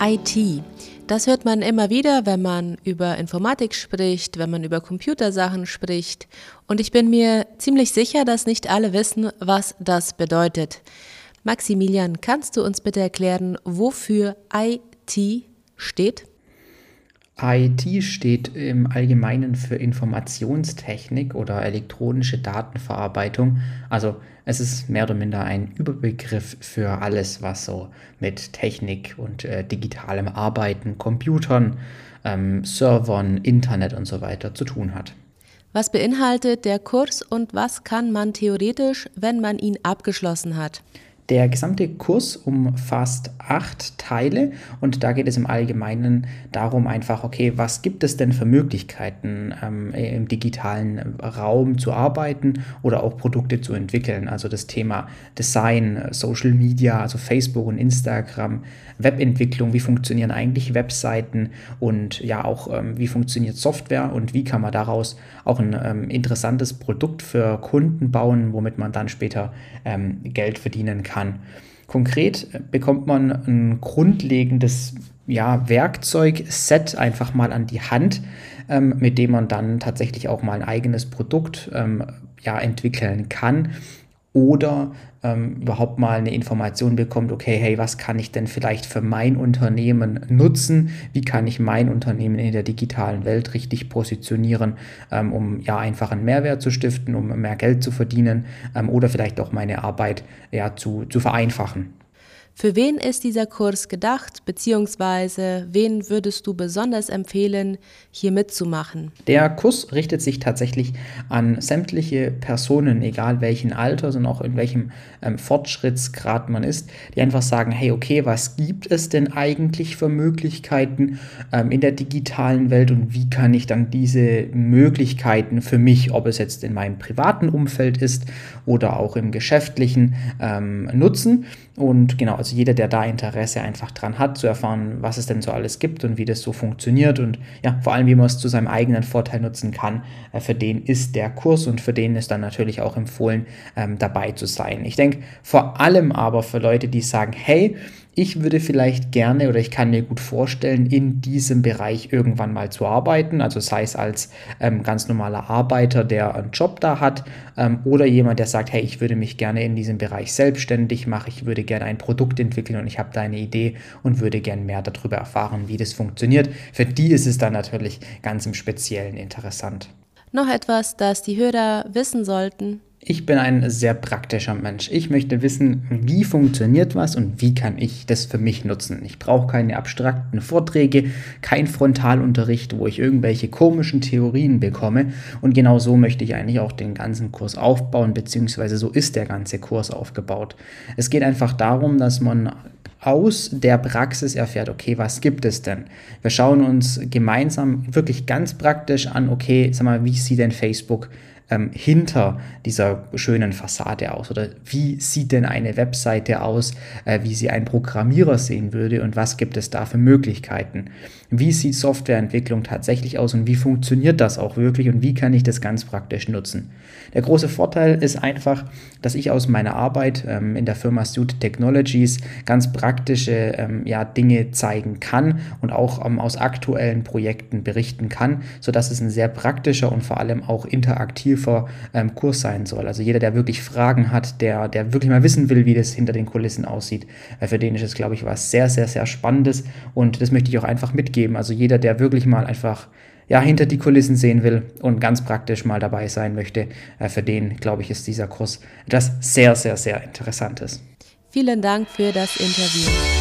IT. Das hört man immer wieder, wenn man über Informatik spricht, wenn man über Computersachen spricht. Und ich bin mir ziemlich sicher, dass nicht alle wissen, was das bedeutet. Maximilian, kannst du uns bitte erklären, wofür IT steht? IT steht im Allgemeinen für Informationstechnik oder elektronische Datenverarbeitung. Also es ist mehr oder minder ein Überbegriff für alles, was so mit Technik und äh, digitalem Arbeiten, Computern, ähm, Servern, Internet und so weiter zu tun hat. Was beinhaltet der Kurs und was kann man theoretisch, wenn man ihn abgeschlossen hat? Der gesamte Kurs umfasst acht Teile und da geht es im Allgemeinen darum einfach, okay, was gibt es denn für Möglichkeiten ähm, im digitalen Raum zu arbeiten oder auch Produkte zu entwickeln. Also das Thema Design, Social Media, also Facebook und Instagram, Webentwicklung, wie funktionieren eigentlich Webseiten und ja auch ähm, wie funktioniert Software und wie kann man daraus auch ein ähm, interessantes Produkt für Kunden bauen, womit man dann später ähm, Geld verdienen kann kann. Konkret bekommt man ein grundlegendes ja, Werkzeugset einfach mal an die Hand, ähm, mit dem man dann tatsächlich auch mal ein eigenes Produkt ähm, ja, entwickeln kann oder ähm, überhaupt mal eine Information bekommt, okay, hey, was kann ich denn vielleicht für mein Unternehmen nutzen? Wie kann ich mein Unternehmen in der digitalen Welt richtig positionieren, ähm, um ja einfach einen Mehrwert zu stiften, um mehr Geld zu verdienen ähm, oder vielleicht auch meine Arbeit ja zu, zu vereinfachen? Für wen ist dieser Kurs gedacht, beziehungsweise wen würdest du besonders empfehlen, hier mitzumachen? Der Kurs richtet sich tatsächlich an sämtliche Personen, egal welchen Alters und auch in welchem ähm, Fortschrittsgrad man ist, die einfach sagen, hey, okay, was gibt es denn eigentlich für Möglichkeiten ähm, in der digitalen Welt und wie kann ich dann diese Möglichkeiten für mich, ob es jetzt in meinem privaten Umfeld ist oder auch im geschäftlichen, ähm, nutzen? Und genau, also jeder, der da Interesse einfach dran hat, zu erfahren, was es denn so alles gibt und wie das so funktioniert und ja, vor allem, wie man es zu seinem eigenen Vorteil nutzen kann, äh, für den ist der Kurs und für den ist dann natürlich auch empfohlen, ähm, dabei zu sein. Ich denke vor allem aber für Leute, die sagen, hey, ich würde vielleicht gerne oder ich kann mir gut vorstellen, in diesem Bereich irgendwann mal zu arbeiten. Also sei es als ähm, ganz normaler Arbeiter, der einen Job da hat, ähm, oder jemand, der sagt, hey, ich würde mich gerne in diesem Bereich selbstständig machen, ich würde gerne ein Produkt entwickeln und ich habe da eine Idee und würde gerne mehr darüber erfahren, wie das funktioniert. Für die ist es dann natürlich ganz im Speziellen interessant. Noch etwas, das die Hörer wissen sollten. Ich bin ein sehr praktischer Mensch. Ich möchte wissen, wie funktioniert was und wie kann ich das für mich nutzen. Ich brauche keine abstrakten Vorträge, kein Frontalunterricht, wo ich irgendwelche komischen Theorien bekomme. Und genau so möchte ich eigentlich auch den ganzen Kurs aufbauen, beziehungsweise so ist der ganze Kurs aufgebaut. Es geht einfach darum, dass man aus der Praxis erfährt, okay, was gibt es denn? Wir schauen uns gemeinsam wirklich ganz praktisch an, okay, sag mal, wie sieht denn Facebook ähm, hinter dieser schönen Fassade aus? Oder wie sieht denn eine Webseite aus, äh, wie sie ein Programmierer sehen würde und was gibt es da für Möglichkeiten? Wie sieht Softwareentwicklung tatsächlich aus und wie funktioniert das auch wirklich und wie kann ich das ganz praktisch nutzen? Der große Vorteil ist einfach, dass ich aus meiner Arbeit ähm, in der Firma Suit Technologies ganz praktische ähm, ja, Dinge zeigen kann und auch ähm, aus aktuellen Projekten berichten kann, sodass es ein sehr praktischer und vor allem auch interaktiver ähm, Kurs sein soll. Also jeder, der wirklich Fragen hat, der, der wirklich mal wissen will, wie das hinter den Kulissen aussieht, äh, für den ist es, glaube ich, was sehr, sehr, sehr Spannendes und das möchte ich auch einfach mitgeben. Also jeder, der wirklich mal einfach ja, hinter die Kulissen sehen will und ganz praktisch mal dabei sein möchte, äh, für den, glaube ich, ist dieser Kurs etwas sehr, sehr, sehr Interessantes. Vielen Dank für das Interview.